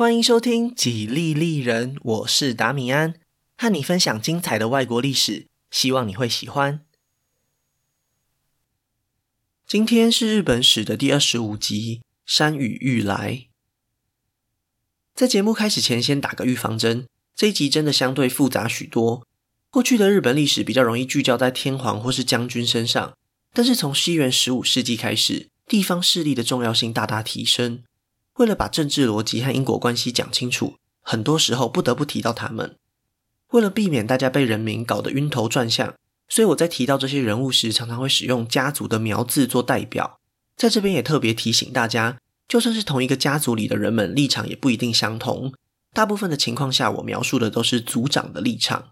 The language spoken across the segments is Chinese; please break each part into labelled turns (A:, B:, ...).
A: 欢迎收听《几利利人》，我是达米安，和你分享精彩的外国历史，希望你会喜欢。今天是日本史的第二十五集《山雨欲来》。在节目开始前，先打个预防针，这一集真的相对复杂许多。过去的日本历史比较容易聚焦在天皇或是将军身上，但是从西元十五世纪开始，地方势力的重要性大大提升。为了把政治逻辑和因果关系讲清楚，很多时候不得不提到他们。为了避免大家被人名搞得晕头转向，所以我在提到这些人物时，常常会使用家族的苗字做代表。在这边也特别提醒大家，就算是同一个家族里的人们，立场也不一定相同。大部分的情况下，我描述的都是族长的立场。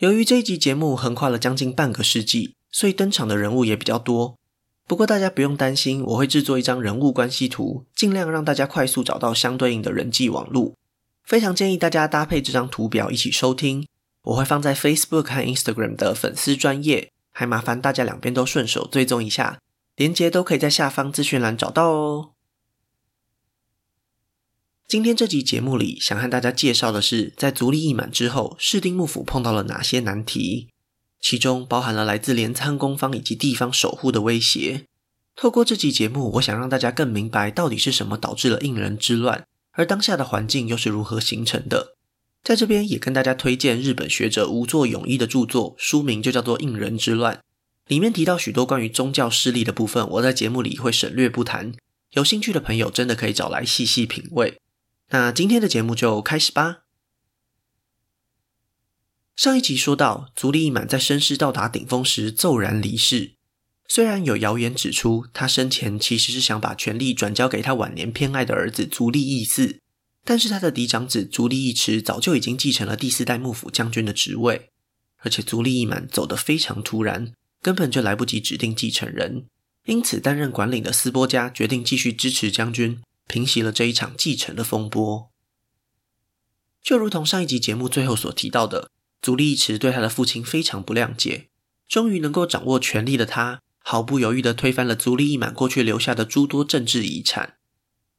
A: 由于这一集节目横跨了将近半个世纪，所以登场的人物也比较多。不过大家不用担心，我会制作一张人物关系图，尽量让大家快速找到相对应的人际网路。非常建议大家搭配这张图表一起收听，我会放在 Facebook 和 Instagram 的粉丝专页，还麻烦大家两边都顺手追踪一下，连接都可以在下方资讯栏找到哦。今天这集节目里，想和大家介绍的是，在足利义满之后，室町幕府碰到了哪些难题。其中包含了来自镰仓宫方以及地方守护的威胁。透过这集节目，我想让大家更明白到底是什么导致了应仁之乱，而当下的环境又是如何形成的。在这边也跟大家推荐日本学者吴作永一的著作，书名就叫做《应仁之乱》，里面提到许多关于宗教势力的部分，我在节目里会省略不谈。有兴趣的朋友真的可以找来细细品味。那今天的节目就开始吧。上一集说到，足利义满在身势到达顶峰时骤然离世。虽然有谣言指出，他生前其实是想把权力转交给他晚年偏爱的儿子足利义嗣，但是他的嫡长子足利义持早就已经继承了第四代幕府将军的职位，而且足利义满走得非常突然，根本就来不及指定继承人。因此，担任管领的斯波家决定继续支持将军，平息了这一场继承的风波。就如同上一集节目最后所提到的。足利义持对他的父亲非常不谅解，终于能够掌握权力的他，毫不犹豫地推翻了足利义满过去留下的诸多政治遗产。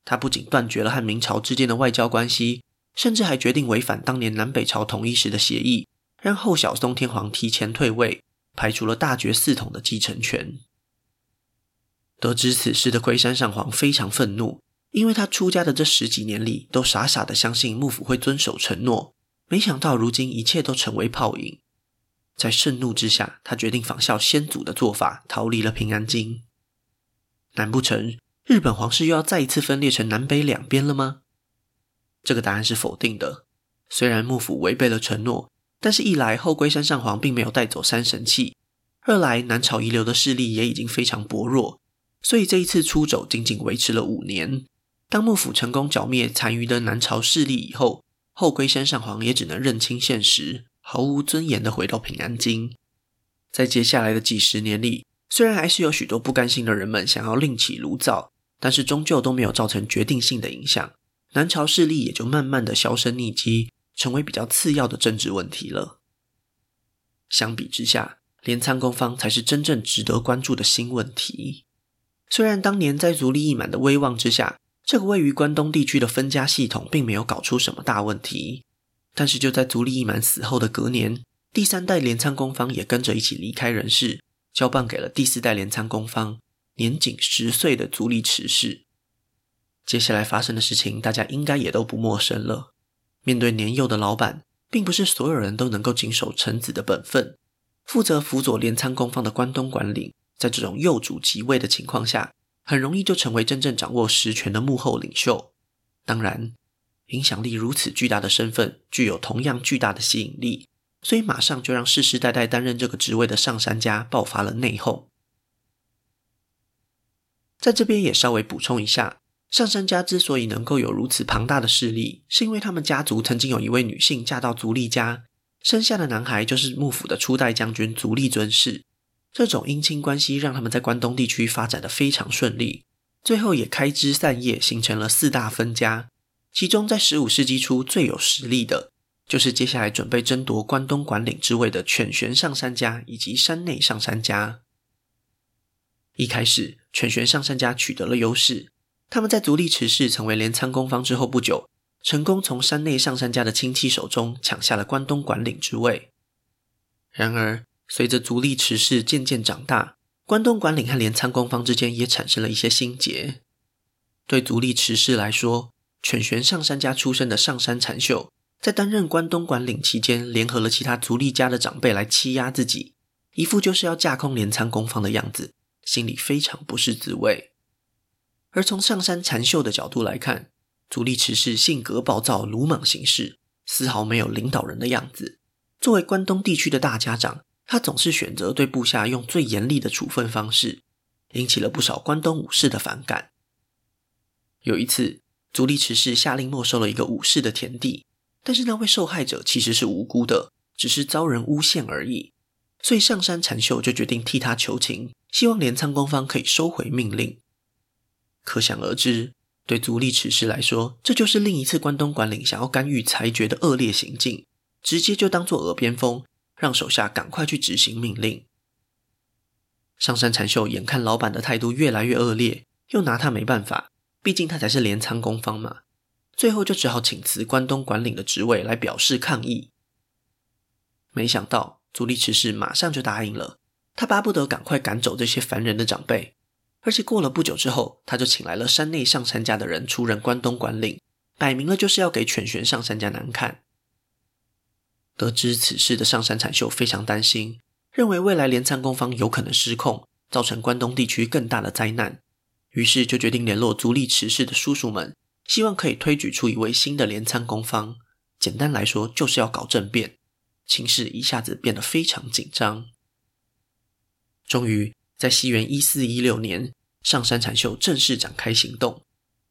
A: 他不仅断绝了和明朝之间的外交关系，甚至还决定违反当年南北朝统一时的协议，让后小松天皇提前退位，排除了大觉寺统的继承权。得知此事的龟山上皇非常愤怒，因为他出家的这十几年里，都傻傻地相信幕府会遵守承诺。没想到如今一切都成为泡影，在盛怒之下，他决定仿效先祖的做法，逃离了平安京。难不成日本皇室又要再一次分裂成南北两边了吗？这个答案是否定的。虽然幕府违背了承诺，但是一来后龟山上皇并没有带走三神器，二来南朝遗留的势力也已经非常薄弱，所以这一次出走仅仅维持了五年。当幕府成功剿灭残余的南朝势力以后，后龟山上皇也只能认清现实，毫无尊严地回到平安京。在接下来的几十年里，虽然还是有许多不甘心的人们想要另起炉灶，但是终究都没有造成决定性的影响。南朝势力也就慢慢的销声匿迹，成为比较次要的政治问题了。相比之下，镰仓公方才是真正值得关注的新问题。虽然当年在足利义满的威望之下，这个位于关东地区的分家系统并没有搞出什么大问题，但是就在足利义满死后的隔年，第三代镰仓公方也跟着一起离开人世，交棒给了第四代镰仓公方年仅十岁的足利持氏。接下来发生的事情，大家应该也都不陌生了。面对年幼的老板，并不是所有人都能够谨守臣子的本分。负责辅佐镰仓公方的关东管领，在这种幼主即位的情况下，很容易就成为真正掌握实权的幕后领袖。当然，影响力如此巨大的身份，具有同样巨大的吸引力，所以马上就让世世代代担任这个职位的上杉家爆发了内讧。在这边也稍微补充一下，上杉家之所以能够有如此庞大的势力，是因为他们家族曾经有一位女性嫁到足利家，生下的男孩就是幕府的初代将军足利尊氏。这种姻亲关系让他们在关东地区发展得非常顺利，最后也开枝散叶，形成了四大分家。其中，在十五世纪初最有实力的，就是接下来准备争夺关东管领之位的犬玄上杉家以及山内上杉家。一开始，犬玄上杉家取得了优势，他们在足利持氏成为镰仓公方之后不久，成功从山内上杉家的亲戚手中抢下了关东管领之位。然而，随着足利持氏渐渐长大，关东管领和镰仓宫方之间也产生了一些心结。对足利持氏来说，犬玄上杉家出身的上杉禅秀，在担任关东管领期间，联合了其他足利家的长辈来欺压自己，一副就是要架空镰仓公方的样子，心里非常不是滋味。而从上杉禅秀的角度来看，足利持氏性格暴躁、鲁莽行事，丝毫没有领导人的样子。作为关东地区的大家长，他总是选择对部下用最严厉的处分方式，引起了不少关东武士的反感。有一次，足利持氏下令没收了一个武士的田地，但是那位受害者其实是无辜的，只是遭人诬陷而已。所以上山禅秀就决定替他求情，希望镰仓宫方可以收回命令。可想而知。对足利持氏来说，这就是另一次关东管领想要干预裁决的恶劣行径，直接就当做耳边风，让手下赶快去执行命令。上杉禅秀眼看老板的态度越来越恶劣，又拿他没办法，毕竟他才是镰仓宫方嘛，最后就只好请辞关东管领的职位来表示抗议。没想到足利持氏马上就答应了，他巴不得赶快赶走这些烦人的长辈。而且过了不久之后，他就请来了山内上杉家的人出任关东管领，摆明了就是要给犬玄上杉家难看。得知此事的上杉蝉秀非常担心，认为未来镰仓公方有可能失控，造成关东地区更大的灾难，于是就决定联络足利持氏的叔叔们，希望可以推举出一位新的镰仓公方。简单来说，就是要搞政变，情势一下子变得非常紧张。终于。在西元一四一六年，上杉蝉秀正式展开行动。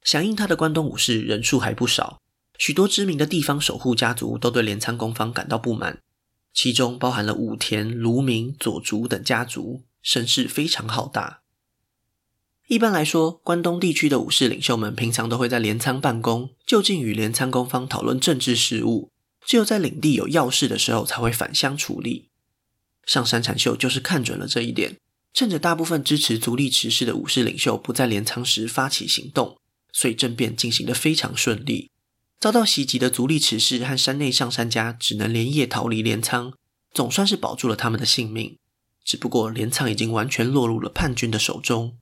A: 响应他的关东武士人数还不少，许多知名的地方守护家族都对镰仓宫方感到不满，其中包含了武田、芦鸣、佐竹等家族，声势非常浩大。一般来说，关东地区的武士领袖们平常都会在镰仓办公，就近与镰仓宫方讨论政治事务，只有在领地有要事的时候才会返乡处理。上杉蝉秀就是看准了这一点。趁着大部分支持足利持氏的武士领袖不在镰仓时发起行动，所以政变进行得非常顺利。遭到袭击的足利持氏和山内上山家只能连夜逃离镰仓，总算是保住了他们的性命。只不过镰仓已经完全落入了叛军的手中。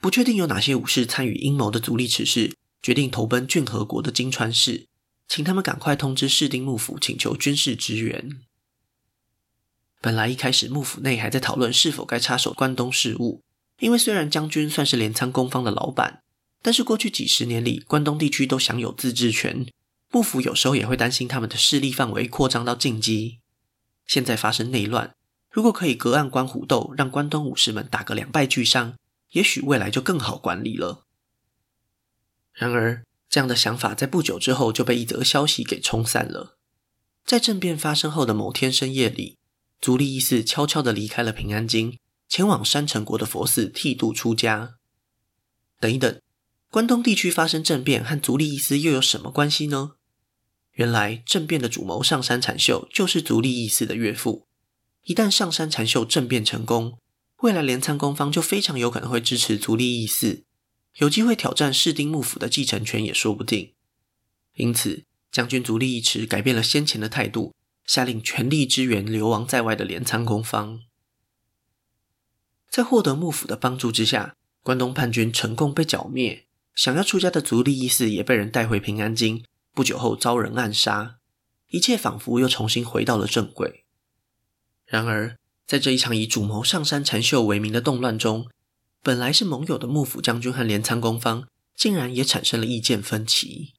A: 不确定有哪些武士参与阴谋的足利持氏决定投奔骏河国的金川氏，请他们赶快通知室町幕府，请求军事支援。本来一开始幕府内还在讨论是否该插手关东事务，因为虽然将军算是镰仓公方的老板，但是过去几十年里关东地区都享有自治权，幕府有时候也会担心他们的势力范围扩张到近畿。现在发生内乱，如果可以隔岸观虎斗，让关东武士们打个两败俱伤，也许未来就更好管理了。然而，这样的想法在不久之后就被一则消息给冲散了。在政变发生后的某天深夜里。足利义嗣悄悄地离开了平安京，前往山城国的佛寺剃度出家。等一等，关东地区发生政变和足利义司又有什么关系呢？原来政变的主谋上杉禅秀就是足利义司的岳父。一旦上杉禅秀政变成功，未来镰仓公方就非常有可能会支持足利义司，有机会挑战室町幕府的继承权也说不定。因此，将军足利义持改变了先前的态度。下令全力支援流亡在外的镰仓公方，在获得幕府的帮助之下，关东叛军成功被剿灭。想要出家的足利义嗣也被人带回平安京，不久后遭人暗杀，一切仿佛又重新回到了正轨。然而，在这一场以主谋上杉禅秀为名的动乱中，本来是盟友的幕府将军和镰仓公方，竟然也产生了意见分歧。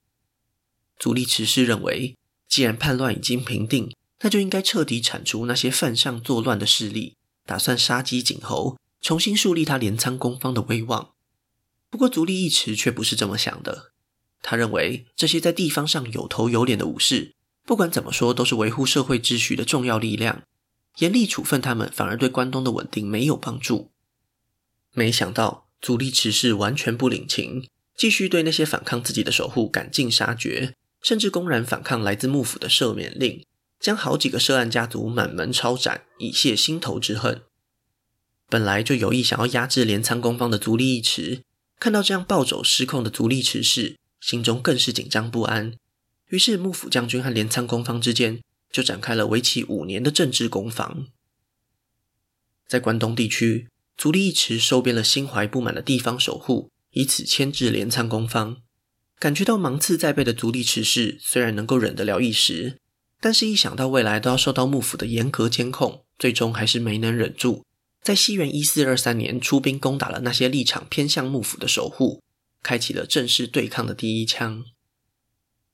A: 足利持氏认为，既然叛乱已经平定，那就应该彻底铲除那些犯上作乱的势力，打算杀鸡儆猴，重新树立他镰仓公方的威望。不过足利义持却不是这么想的，他认为这些在地方上有头有脸的武士，不管怎么说都是维护社会秩序的重要力量，严厉处分他们反而对关东的稳定没有帮助。没想到足利持氏完全不领情，继续对那些反抗自己的守护赶尽杀绝，甚至公然反抗来自幕府的赦免令。将好几个涉案家族满门抄斩，以泄心头之恨。本来就有意想要压制镰仓公方的足利义持，看到这样暴走失控的足利持氏，心中更是紧张不安。于是幕府将军和镰仓公方之间就展开了为期五年的政治攻防。在关东地区，足利义持收编了心怀不满的地方守护，以此牵制镰仓公方。感觉到芒刺在背的足利持氏虽然能够忍得了一时，但是一想到未来都要受到幕府的严格监控，最终还是没能忍住，在西元一四二三年出兵攻打了那些立场偏向幕府的守护，开启了正式对抗的第一枪。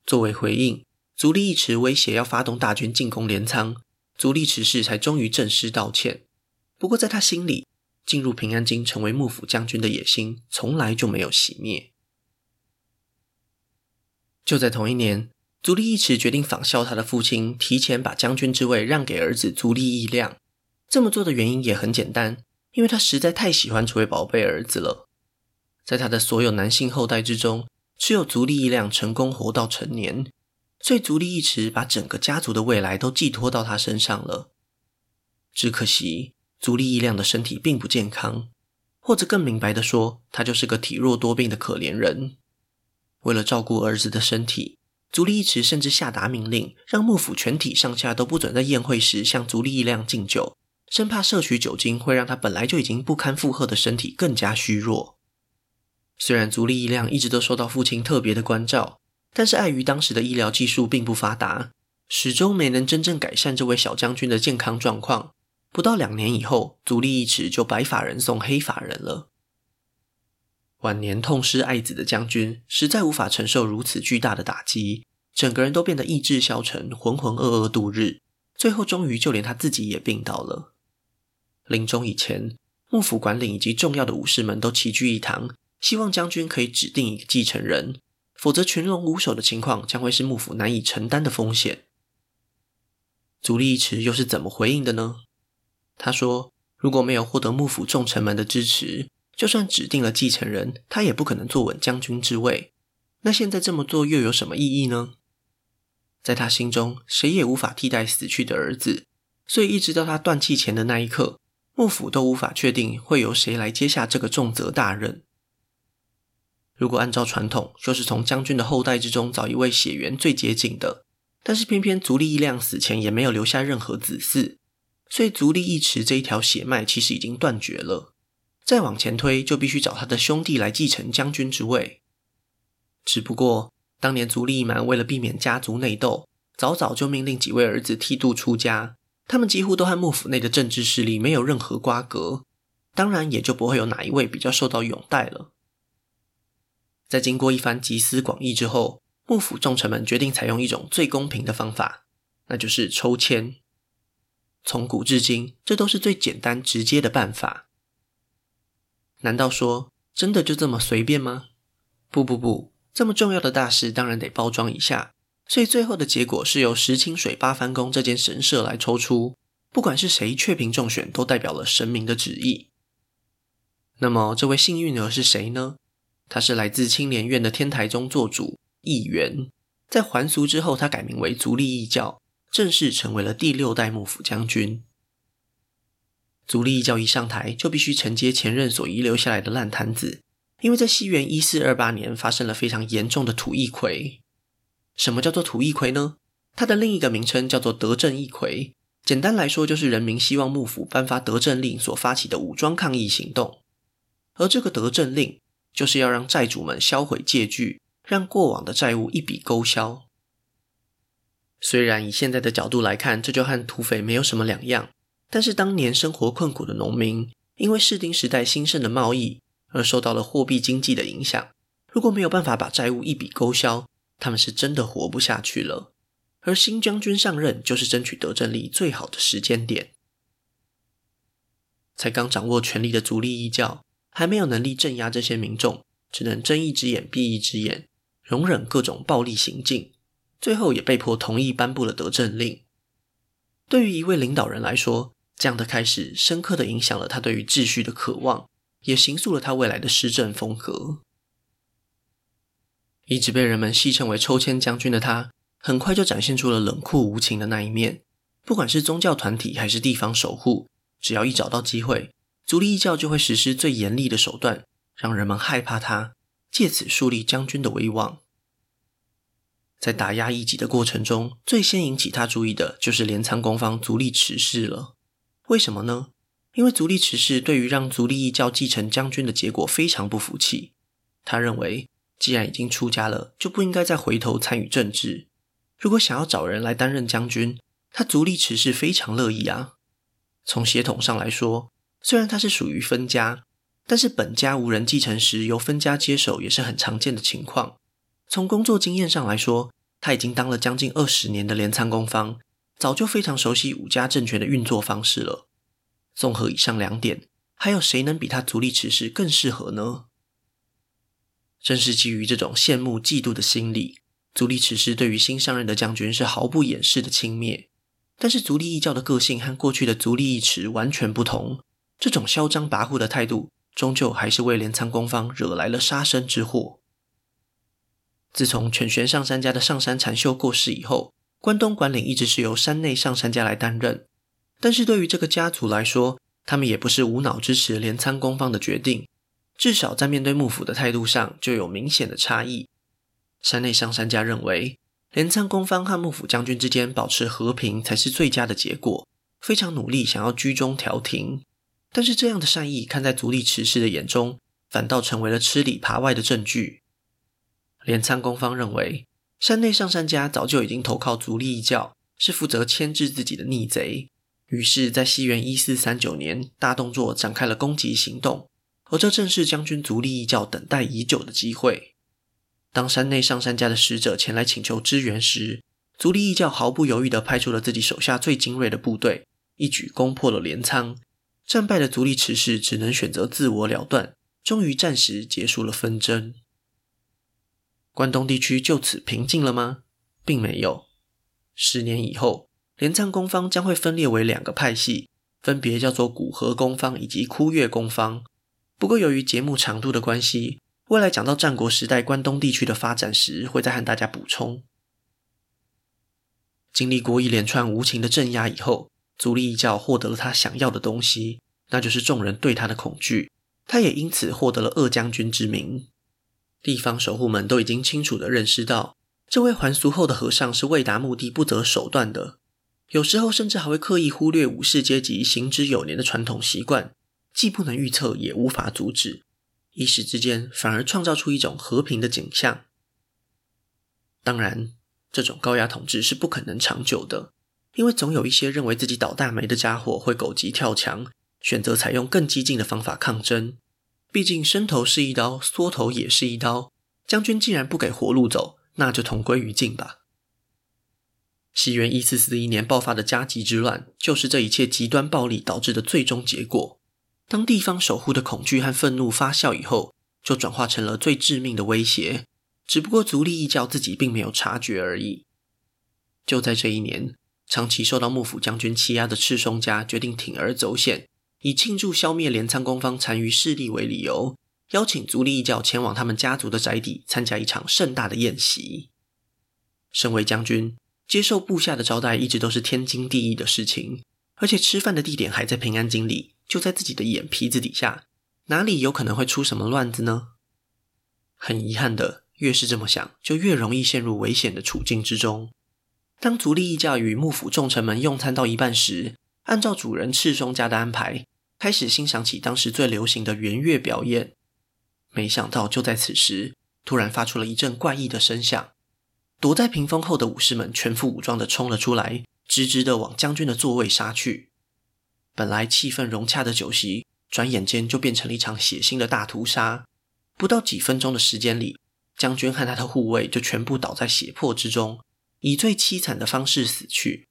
A: 作为回应，足利义持威胁要发动大军进攻镰仓，足利持氏才终于正式道歉。不过，在他心里，进入平安京成为幕府将军的野心从来就没有熄灭。就在同一年，足利义持决定仿效他的父亲，提前把将军之位让给儿子足利义亮。这么做的原因也很简单，因为他实在太喜欢这位宝贝儿子了。在他的所有男性后代之中，只有足利义亮成功活到成年，所以足利义持把整个家族的未来都寄托到他身上了。只可惜。足利义亮的身体并不健康，或者更明白的说，他就是个体弱多病的可怜人。为了照顾儿子的身体，足利义持甚至下达命令，让幕府全体上下都不准在宴会时向足利义亮敬酒，生怕摄取酒精会让他本来就已经不堪负荷的身体更加虚弱。虽然足利义亮一直都受到父亲特别的关照，但是碍于当时的医疗技术并不发达，始终没能真正改善这位小将军的健康状况。不到两年以后，足利义持就白发人送黑发人了。晚年痛失爱子的将军实在无法承受如此巨大的打击，整个人都变得意志消沉，浑浑噩噩度日。最后，终于就连他自己也病倒了。临终以前，幕府管理以及重要的武士们都齐聚一堂，希望将军可以指定一个继承人，否则群龙无首的情况将会是幕府难以承担的风险。足利义持又是怎么回应的呢？他说：“如果没有获得幕府重臣们的支持，就算指定了继承人，他也不可能坐稳将军之位。那现在这么做又有什么意义呢？在他心中，谁也无法替代死去的儿子，所以一直到他断气前的那一刻，幕府都无法确定会由谁来接下这个重责大任。如果按照传统，就是从将军的后代之中找一位血缘最接近的，但是偏偏足利义亮死前也没有留下任何子嗣。”所以，足利义持这一条血脉其实已经断绝了。再往前推，就必须找他的兄弟来继承将军之位。只不过，当年足利义满为了避免家族内斗，早早就命令几位儿子剃度出家。他们几乎都和幕府内的政治势力没有任何瓜葛，当然也就不会有哪一位比较受到拥戴了。在经过一番集思广益之后，幕府重臣们决定采用一种最公平的方法，那就是抽签。从古至今，这都是最简单直接的办法。难道说真的就这么随便吗？不不不，这么重要的大事当然得包装一下。所以最后的结果是由石清水八幡宫这间神社来抽出，不管是谁确评中选，都代表了神明的旨意。那么这位幸运儿是谁呢？他是来自青莲院的天台宗做主义元，在还俗之后，他改名为足利义教。正式成为了第六代幕府将军。足利义教一上台，就必须承接前任所遗留下来的烂摊子，因为在西元一四二八年发生了非常严重的土议馗。什么叫做土议馗呢？它的另一个名称叫做德政议馗。简单来说，就是人民希望幕府颁发德政令所发起的武装抗议行动。而这个德政令，就是要让债主们销毁借据，让过往的债务一笔勾销。虽然以现在的角度来看，这就和土匪没有什么两样，但是当年生活困苦的农民，因为室町时代兴盛的贸易而受到了货币经济的影响。如果没有办法把债务一笔勾销，他们是真的活不下去了。而新将军上任，就是争取德政令最好的时间点。才刚掌握权力的足利义教，还没有能力镇压这些民众，只能睁一只眼闭一只眼，容忍各种暴力行径。最后也被迫同意颁布了德政令。对于一位领导人来说，这样的开始深刻地影响了他对于秩序的渴望，也形塑了他未来的施政风格。一直被人们戏称为“抽签将军”的他，很快就展现出了冷酷无情的那一面。不管是宗教团体还是地方守护，只要一找到机会，足利义教就会实施最严厉的手段，让人们害怕他，借此树立将军的威望。在打压异己的过程中，最先引起他注意的就是镰仓宫方足利持氏了。为什么呢？因为足利持氏对于让足利义教继承将军的结果非常不服气。他认为，既然已经出家了，就不应该再回头参与政治。如果想要找人来担任将军，他足利持氏非常乐意啊。从血统上来说，虽然他是属于分家，但是本家无人继承时由分家接手也是很常见的情况。从工作经验上来说，他已经当了将近二十年的镰仓宫方，早就非常熟悉武家政权的运作方式了。综合以上两点，还有谁能比他足利持氏更适合呢？正是基于这种羡慕、嫉妒的心理，足利持氏对于新上任的将军是毫不掩饰的轻蔑。但是足利义教的个性和过去的足利义持完全不同，这种嚣张跋扈的态度，终究还是为镰仓公方惹来了杀身之祸。自从犬玄上杉家的上杉禅秀过世以后，关东管领一直是由山内上杉家来担任。但是对于这个家族来说，他们也不是无脑支持镰仓公方的决定，至少在面对幕府的态度上就有明显的差异。山内上杉家认为，镰仓公方和幕府将军之间保持和平才是最佳的结果，非常努力想要居中调停。但是这样的善意，看在足利持氏的眼中，反倒成为了吃里扒外的证据。镰仓公方认为，山内上杉家早就已经投靠足利义教，是负责牵制自己的逆贼。于是，在西元一四三九年，大动作展开了攻击行动，而这正是将军足利义教等待已久的机会。当山内上山家的使者前来请求支援时，足利义教毫不犹豫地派出了自己手下最精锐的部队，一举攻破了镰仓。战败的足利持氏只能选择自我了断，终于暂时结束了纷争。关东地区就此平静了吗？并没有。十年以后。镰仓宫方将会分裂为两个派系，分别叫做古河宫方以及枯月宫方。不过，由于节目长度的关系，未来讲到战国时代关东地区的发展时，会再和大家补充。经历过一连串无情的镇压以后，足利义教获得了他想要的东西，那就是众人对他的恐惧。他也因此获得了二将军之名。地方守护们都已经清楚地认识到，这位还俗后的和尚是为达目的不择手段的。有时候甚至还会刻意忽略武士阶级行之有年的传统习惯，既不能预测，也无法阻止，一时之间反而创造出一种和平的景象。当然，这种高压统治是不可能长久的，因为总有一些认为自己倒大霉的家伙会狗急跳墙，选择采用更激进的方法抗争。毕竟伸头是一刀，缩头也是一刀。将军既然不给活路走，那就同归于尽吧。西元一四四一年爆发的加急之乱，就是这一切极端暴力导致的最终结果。当地方守护的恐惧和愤怒发酵以后，就转化成了最致命的威胁。只不过足利义教自己并没有察觉而已。就在这一年，长期受到幕府将军欺压的赤松家决定铤而走险，以庆祝消灭镰仓公方残余势力为理由，邀请足利义教前往他们家族的宅邸参加一场盛大的宴席。身为将军，接受部下的招待一直都是天经地义的事情，而且吃饭的地点还在平安京里，就在自己的眼皮子底下，哪里有可能会出什么乱子呢？很遗憾的，越是这么想，就越容易陷入危险的处境之中。当足利义教与幕府重臣们用餐到一半时，按照主人赤松家的安排，开始欣赏起当时最流行的圆月表演。没想到就在此时，突然发出了一阵怪异的声响。躲在屏风后的武士们全副武装地冲了出来，直直的往将军的座位杀去。本来气氛融洽的酒席，转眼间就变成了一场血腥的大屠杀。不到几分钟的时间里，将军和他的护卫就全部倒在血泊之中，以最凄惨的方式死去。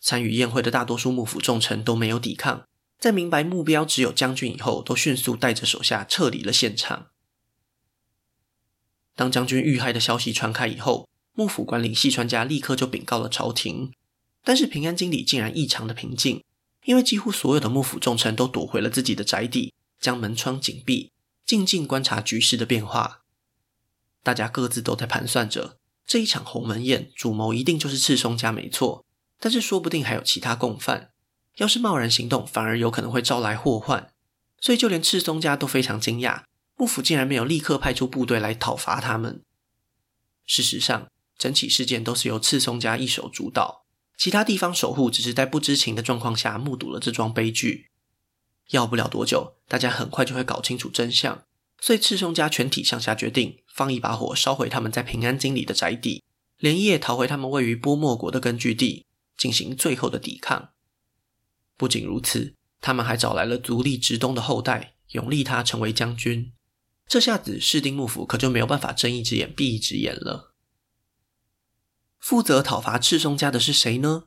A: 参与宴会的大多数幕府重臣都没有抵抗，在明白目标只有将军以后，都迅速带着手下撤离了现场。当将军遇害的消息传开以后，幕府管领细川家立刻就禀告了朝廷。但是平安京里竟然异常的平静，因为几乎所有的幕府重臣都躲回了自己的宅邸，将门窗紧闭，静静观察局势的变化。大家各自都在盘算着，这一场鸿门宴主谋一定就是赤松家没错，但是说不定还有其他共犯。要是贸然行动，反而有可能会招来祸患。所以就连赤松家都非常惊讶。幕府竟然没有立刻派出部队来讨伐他们。事实上，整起事件都是由赤松家一手主导，其他地方守护只是在不知情的状况下目睹了这桩悲剧。要不了多久，大家很快就会搞清楚真相，所以赤松家全体上下决定放一把火烧毁他们在平安京里的宅邸，连夜逃回他们位于波莫国的根据地，进行最后的抵抗。不仅如此，他们还找来了足利直东的后代永利他成为将军。这下子室町幕府可就没有办法睁一只眼闭一只眼了。负责讨伐赤松家的是谁呢？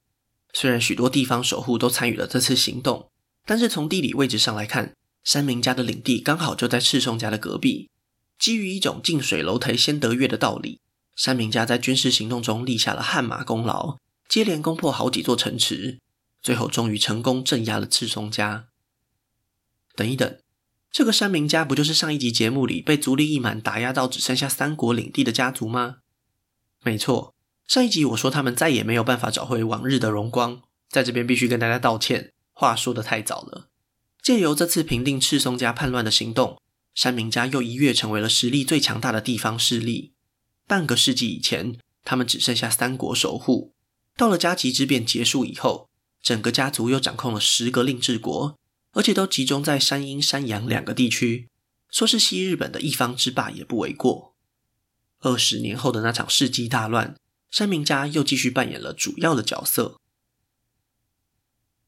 A: 虽然许多地方守护都参与了这次行动，但是从地理位置上来看，山明家的领地刚好就在赤松家的隔壁。基于一种近水楼台先得月的道理，山明家在军事行动中立下了汗马功劳，接连攻破好几座城池，最后终于成功镇压了赤松家。等一等，这个山明家不就是上一集节目里被足利义满打压到只剩下三国领地的家族吗？没错。上一集我说他们再也没有办法找回往日的荣光，在这边必须跟大家道歉，话说得太早了。借由这次平定赤松家叛乱的行动，山明家又一跃成为了实力最强大的地方势力。半个世纪以前，他们只剩下三国守护；到了加急之变结束以后，整个家族又掌控了十个令制国，而且都集中在山阴、山阳两个地区，说是西日本的一方之霸也不为过。二十年后的那场世纪大乱。山明家又继续扮演了主要的角色。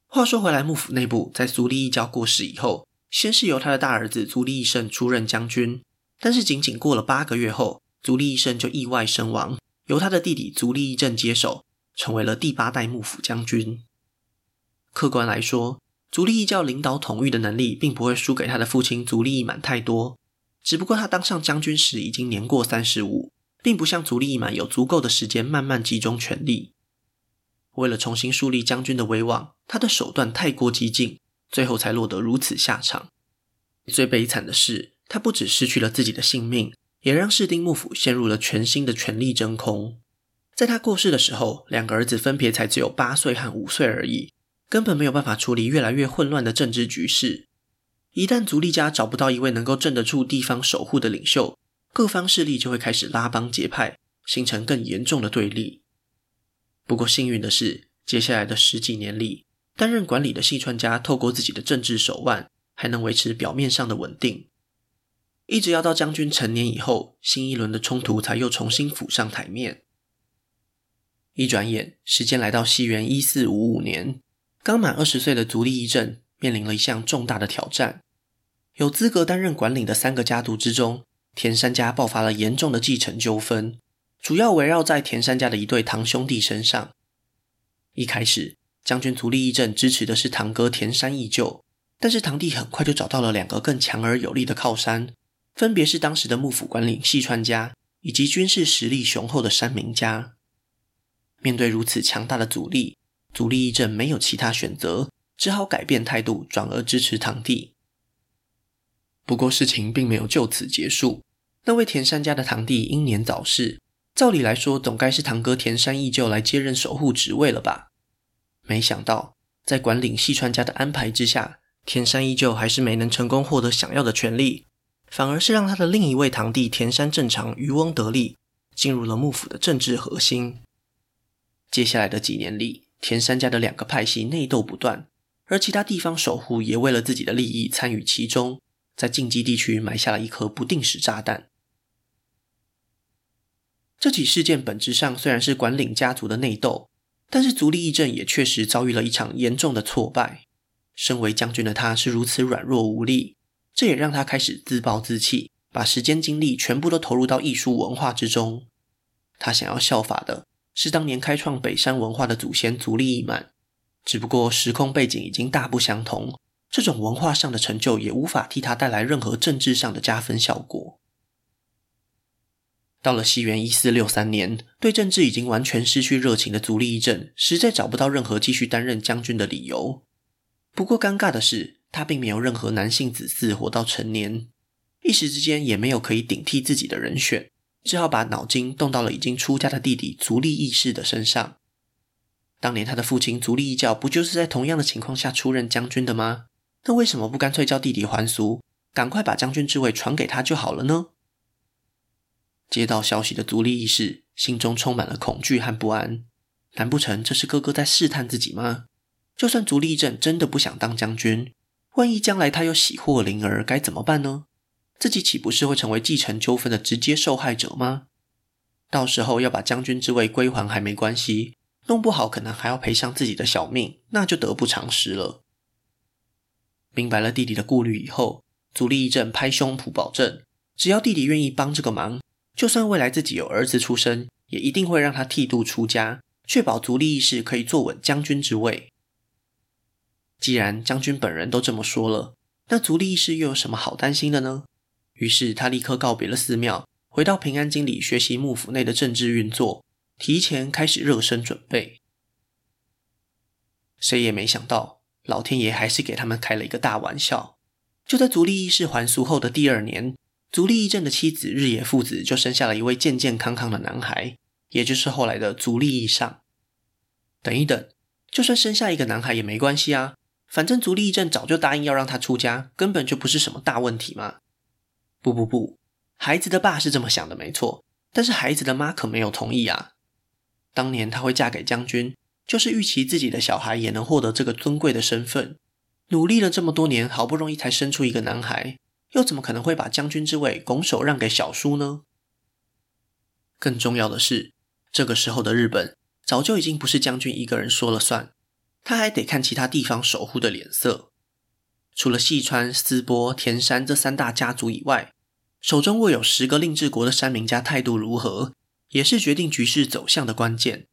A: 话说回来，幕府内部在足利义教过世以后，先是由他的大儿子足利义胜出任将军，但是仅仅过了八个月后，足利义胜就意外身亡，由他的弟弟足利义政接手，成为了第八代幕府将军。客观来说，足利义教领导统御的能力并不会输给他的父亲足利义满太多，只不过他当上将军时已经年过三十五。并不像足利义满有足够的时间慢慢集中权力。为了重新树立将军的威望，他的手段太过激进，最后才落得如此下场。最悲惨的是，他不只失去了自己的性命，也让室町幕府陷入了全新的权力真空。在他过世的时候，两个儿子分别才只有八岁和五岁而已，根本没有办法处理越来越混乱的政治局势。一旦足利家找不到一位能够镇得住地方守护的领袖，各方势力就会开始拉帮结派，形成更严重的对立。不过幸运的是，接下来的十几年里，担任管理的细川家透过自己的政治手腕，还能维持表面上的稳定。一直要到将军成年以后，新一轮的冲突才又重新浮上台面。一转眼，时间来到西元一四五五年，刚满二十岁的足利义政面临了一项重大的挑战。有资格担任管理的三个家族之中，田山家爆发了严重的继承纠纷，主要围绕在田山家的一对堂兄弟身上。一开始，将军足利义政支持的是堂哥田山义就，但是堂弟很快就找到了两个更强而有力的靠山，分别是当时的幕府管领细川家以及军事实力雄厚的山明家。面对如此强大的阻力，足利义政没有其他选择，只好改变态度，转而支持堂弟。不过事情并没有就此结束。那位田山家的堂弟英年早逝，照理来说总该是堂哥田山义就来接任守护职位了吧？没想到，在管领细川家的安排之下，田山义旧还是没能成功获得想要的权利，反而是让他的另一位堂弟田山正长渔翁得利，进入了幕府的政治核心。接下来的几年里，田山家的两个派系内斗不断，而其他地方守护也为了自己的利益参与其中。在近畿地区埋下了一颗不定时炸弹。这起事件本质上虽然是管领家族的内斗，但是足利义政也确实遭遇了一场严重的挫败。身为将军的他是如此软弱无力，这也让他开始自暴自弃，把时间精力全部都投入到艺术文化之中。他想要效法的是当年开创北山文化的祖先足利义满，只不过时空背景已经大不相同。这种文化上的成就也无法替他带来任何政治上的加分效果。到了西元一四六三年，对政治已经完全失去热情的足利义政，实在找不到任何继续担任将军的理由。不过尴尬的是，他并没有任何男性子嗣活到成年，一时之间也没有可以顶替自己的人选，只好把脑筋动到了已经出家的弟弟足利义士的身上。当年他的父亲足利义教不就是在同样的情况下出任将军的吗？那为什么不干脆叫弟弟还俗，赶快把将军之位传给他就好了呢？接到消息的足利义势心中充满了恐惧和不安。难不成这是哥哥在试探自己吗？就算足利义政真的不想当将军，万一将来他又喜获麟儿，该怎么办呢？自己岂不是会成为继承纠纷的直接受害者吗？到时候要把将军之位归还还没关系，弄不好可能还要赔上自己的小命，那就得不偿失了。明白了弟弟的顾虑以后，足利义政拍胸脯保证，只要弟弟愿意帮这个忙，就算未来自己有儿子出生，也一定会让他剃度出家，确保足利义氏可以坐稳将军之位。既然将军本人都这么说了，那足利义氏又有什么好担心的呢？于是他立刻告别了寺庙，回到平安京里学习幕府内的政治运作，提前开始热身准备。谁也没想到，老天爷还是给他们开了一个大玩笑。就在足利义氏还俗后的第二年，足利义政的妻子日野父子就生下了一位健健康康的男孩，也就是后来的足利义尚。等一等，就算生下一个男孩也没关系啊，反正足利义政早就答应要让他出家，根本就不是什么大问题嘛。不不不，孩子的爸是这么想的，没错。但是孩子的妈可没有同意啊。当年她会嫁给将军，就是预期自己的小孩也能获得这个尊贵的身份。努力了这么多年，好不容易才生出一个男孩，又怎么可能会把将军之位拱手让给小叔呢？更重要的是，这个时候的日本早就已经不是将军一个人说了算，他还得看其他地方守护的脸色。除了细川、丝波、田山这三大家族以外，手中握有十个令制国的山民家态度如何，也是决定局势走向的关键。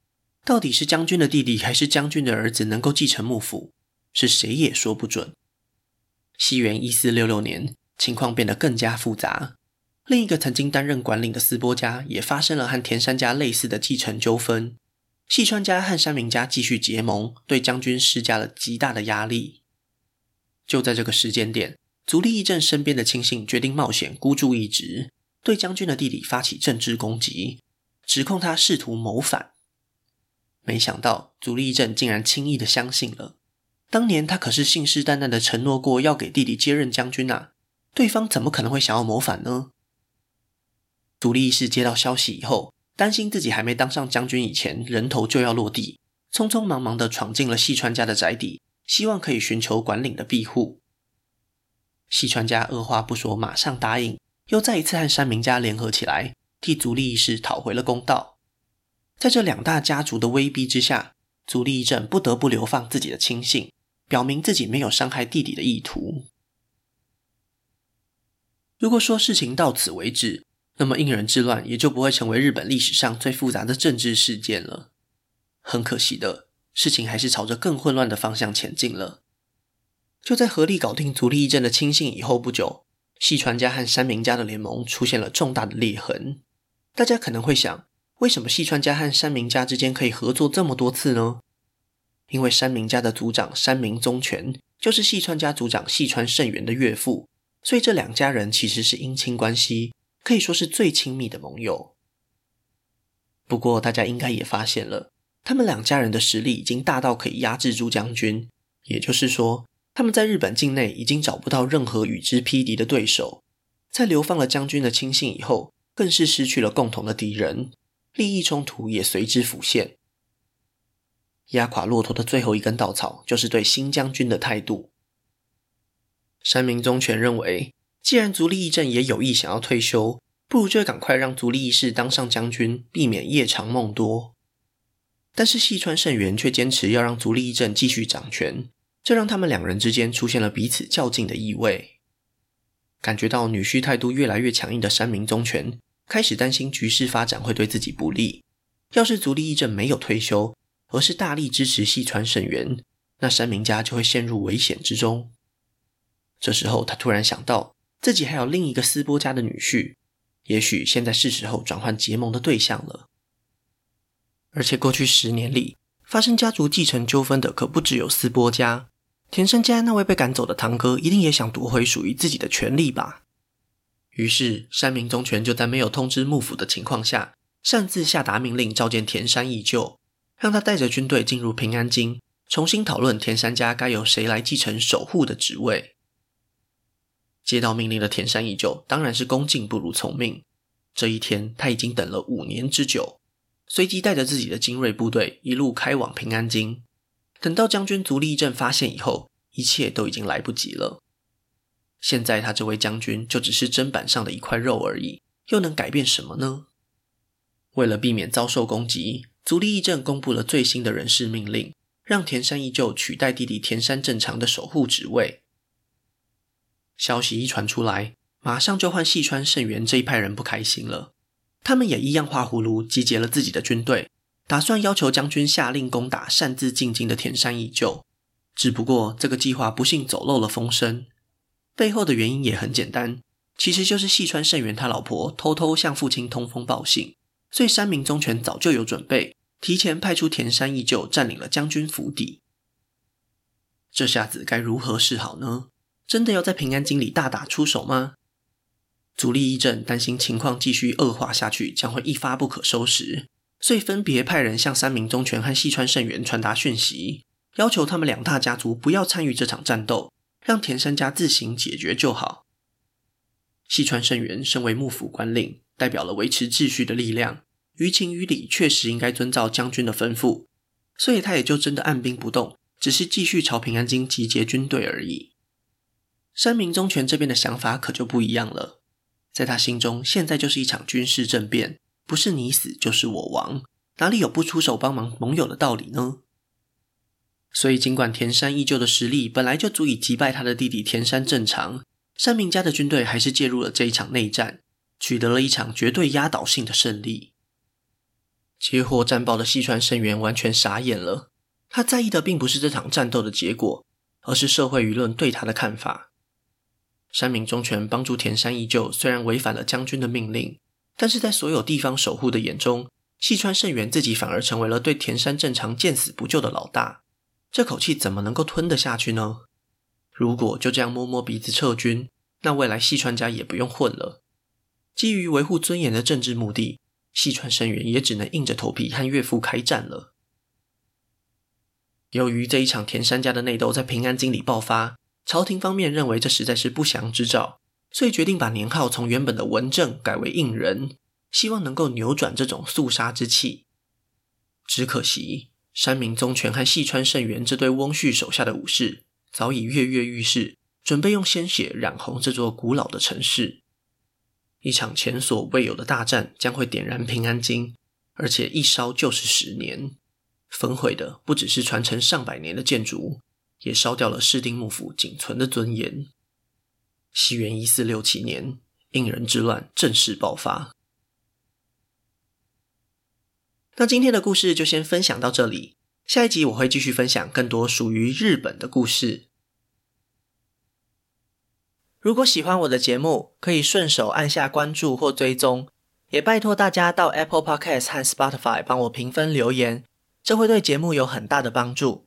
A: 到底是将军的弟弟还是将军的儿子能够继承幕府，是谁也说不准。西元一四六六年，情况变得更加复杂。另一个曾经担任管理的斯波家也发生了和田山家类似的继承纠纷。细川家和山明家继续结盟，对将军施加了极大的压力。就在这个时间点，足利义政身边的亲信决定冒险孤注一掷，对将军的弟弟发起政治攻击，指控他试图谋反。没想到足利义政竟然轻易的相信了。当年他可是信誓旦旦的承诺过要给弟弟接任将军啊，对方怎么可能会想要谋反呢？足利义氏接到消息以后，担心自己还没当上将军以前人头就要落地，匆匆忙忙的闯进了细川家的宅邸。希望可以寻求管领的庇护。细川家二话不说，马上答应，又再一次和山民家联合起来，替足利义氏讨回了公道。在这两大家族的威逼之下，足利义政不得不流放自己的亲信，表明自己没有伤害弟弟的意图。如果说事情到此为止，那么应仁之乱也就不会成为日本历史上最复杂的政治事件了。很可惜的。事情还是朝着更混乱的方向前进了。就在合力搞定足利义政的亲信以后不久，细川家和山明家的联盟出现了重大的裂痕。大家可能会想，为什么细川家和山明家之间可以合作这么多次呢？因为山明家的族长山明宗权就是细川家族长细川胜元的岳父，所以这两家人其实是姻亲关系，可以说是最亲密的盟友。不过，大家应该也发现了。他们两家人的实力已经大到可以压制住将军，也就是说，他们在日本境内已经找不到任何与之匹敌的对手。在流放了将军的亲信以后，更是失去了共同的敌人，利益冲突也随之浮现。压垮骆驼的最后一根稻草，就是对新将军的态度。山民宗全认为，既然足利义政也有意想要退休，不如就赶快让足利义氏当上将军，避免夜长梦多。但是细川胜元却坚持要让足利义政继续掌权，这让他们两人之间出现了彼此较劲的意味。感觉到女婿态度越来越强硬的山民宗全开始担心局势发展会对自己不利。要是足利义政没有退休，而是大力支持细川胜元，那山民家就会陷入危险之中。这时候，他突然想到自己还有另一个斯波家的女婿，也许现在是时候转换结盟的对象了。而且过去十年里，发生家族继承纠纷的可不只有斯波家，田山家那位被赶走的堂哥一定也想夺回属于自己的权利吧。于是山民宗权就在没有通知幕府的情况下，擅自下达命令召见田山义旧，让他带着军队进入平安京，重新讨论田山家该由谁来继承守护的职位。接到命令的田山义旧当然是恭敬不如从命。这一天他已经等了五年之久。随即带着自己的精锐部队一路开往平安京。等到将军足利义政发现以后，一切都已经来不及了。现在他这位将军就只是砧板上的一块肉而已，又能改变什么呢？为了避免遭受攻击，足利义政公布了最新的人事命令，让田山义就取代弟弟田山正常的守护职位。消息一传出来，马上就换细川胜元这一派人不开心了。他们也一样画葫芦，集结了自己的军队，打算要求将军下令攻打擅自进京的田山义就。只不过这个计划不幸走漏了风声，背后的原因也很简单，其实就是细川胜元他老婆偷偷向父亲通风报信，所以山民宗权早就有准备，提前派出田山义就占领了将军府邸。这下子该如何是好呢？真的要在平安京里大打出手吗？足利义政担心情况继续恶化下去，将会一发不可收拾，所以分别派人向三名宗权和细川胜元传达讯息，要求他们两大家族不要参与这场战斗，让田山家自行解决就好。细川胜元身为幕府官令，代表了维持秩序的力量，于情于理确实应该遵照将军的吩咐，所以他也就真的按兵不动，只是继续朝平安京集结军队而已。山明宗权这边的想法可就不一样了。在他心中，现在就是一场军事政变，不是你死就是我亡，哪里有不出手帮忙盟友的道理呢？所以，尽管田山义旧的实力本来就足以击败他的弟弟田山正常，山民家的军队还是介入了这一场内战，取得了一场绝对压倒性的胜利。接获战报的细川胜元完全傻眼了，他在意的并不是这场战斗的结果，而是社会舆论对他的看法。山民宗权帮助田山义救，虽然违反了将军的命令，但是在所有地方守护的眼中，细川胜元自己反而成为了对田山正常见死不救的老大。这口气怎么能够吞得下去呢？如果就这样摸摸鼻子撤军，那未来细川家也不用混了。基于维护尊严的政治目的，细川胜元也只能硬着头皮和岳父开战了。由于这一场田山家的内斗在平安京里爆发。朝廷方面认为这实在是不祥之兆，所以决定把年号从原本的文正改为应仁，希望能够扭转这种肃杀之气。只可惜，山民宗权和细川胜元这对翁婿手下的武士早已跃跃欲试，准备用鲜血染红这座古老的城市。一场前所未有的大战将会点燃平安京，而且一烧就是十年，焚毁的不只是传承上百年的建筑。也烧掉了室町幕府仅存的尊严。西元一四六七年，应仁之乱正式爆发。那今天的故事就先分享到这里，下一集我会继续分享更多属于日本的故事。如果喜欢我的节目，可以顺手按下关注或追踪，也拜托大家到 Apple Podcast 和 Spotify 帮我评分留言，这会对节目有很大的帮助。